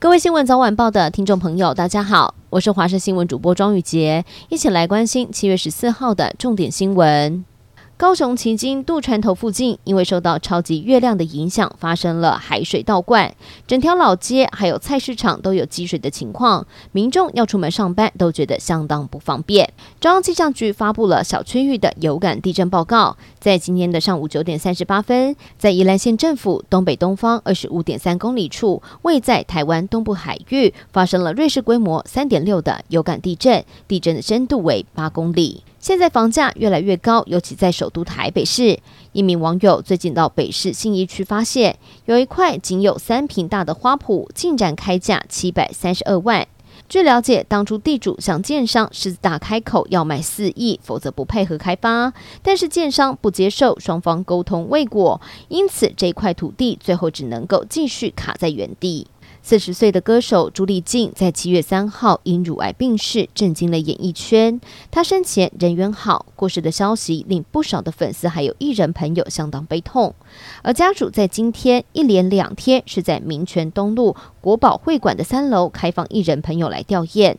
各位新闻早晚报的听众朋友，大家好，我是华视新闻主播庄宇杰，一起来关心七月十四号的重点新闻。高雄旗津渡船头附近，因为受到超级月亮的影响，发生了海水倒灌，整条老街还有菜市场都有积水的情况，民众要出门上班都觉得相当不方便。中央气象局发布了小区域的有感地震报告，在今天的上午九点三十八分，在宜兰县政府东北东方二十五点三公里处，位在台湾东部海域，发生了瑞士规模三点六的有感地震，地震的深度为八公里。现在房价越来越高，尤其在首都台北市。一名网友最近到北市信义区，发现有一块仅有三坪大的花圃，竟然开价七百三十二万。据了解，当初地主向建商狮子大开口要卖四亿，否则不配合开发，但是建商不接受，双方沟通未果，因此这块土地最后只能够继续卡在原地。四十岁的歌手朱丽静在七月三号因乳癌病逝，震惊了演艺圈。她生前人缘好，过世的消息令不少的粉丝还有艺人朋友相当悲痛。而家属在今天一连两天是在民权东路国宝会馆的三楼开放艺人朋友来吊唁。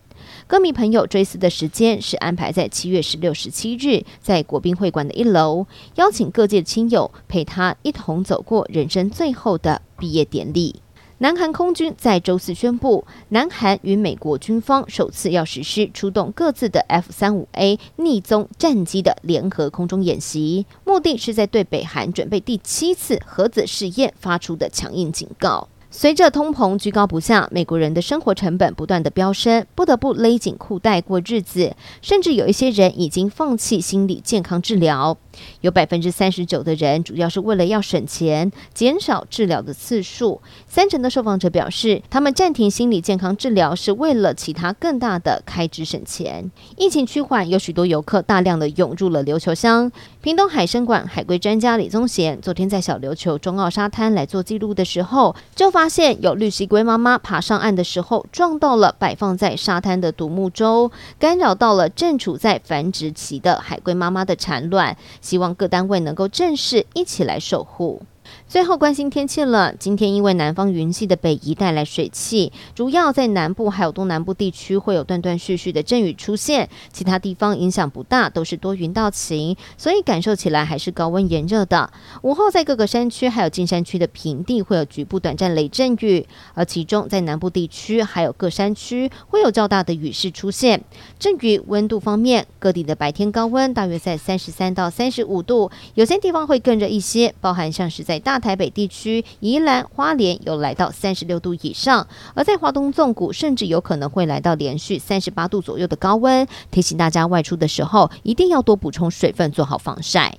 歌迷朋友追思的时间是安排在七月十六、十七日，在国宾会馆的一楼，邀请各界亲友陪他一同走过人生最后的毕业典礼。南韩空军在周四宣布，南韩与美国军方首次要实施出动各自的 F 三五 A 逆踪战机的联合空中演习，目的是在对北韩准备第七次核子试验发出的强硬警告。随着通膨居高不下，美国人的生活成本不断的飙升，不得不勒紧裤带过日子，甚至有一些人已经放弃心理健康治疗。有百分之三十九的人主要是为了要省钱，减少治疗的次数。三成的受访者表示，他们暂停心理健康治疗是为了其他更大的开支省钱。疫情趋缓，有许多游客大量的涌入了琉球乡。屏东海生馆海龟专家李宗贤昨天在小琉球中澳沙滩来做记录的时候，就发发现有绿蜥龟妈妈爬上岸的时候撞到了摆放在沙滩的独木舟，干扰到了正处在繁殖期的海龟妈妈的产卵。希望各单位能够正式，一起来守护。最后关心天气了。今天因为南方云系的北移带来水汽，主要在南部还有东南部地区会有断断续续的阵雨出现，其他地方影响不大，都是多云到晴，所以感受起来还是高温炎热的。午后在各个山区还有近山区的平地会有局部短暂雷阵雨，而其中在南部地区还有各山区会有较大的雨势出现。阵雨温度方面，各地的白天高温大约在三十三到三十五度，有些地方会更热一些，包含像是在大台北地区、宜兰花莲有来到三十六度以上，而在华东纵谷甚至有可能会来到连续三十八度左右的高温。提醒大家外出的时候一定要多补充水分，做好防晒。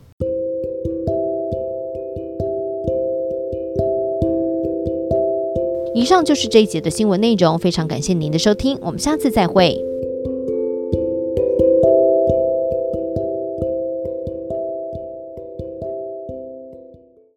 以上就是这一节的新闻内容，非常感谢您的收听，我们下次再会。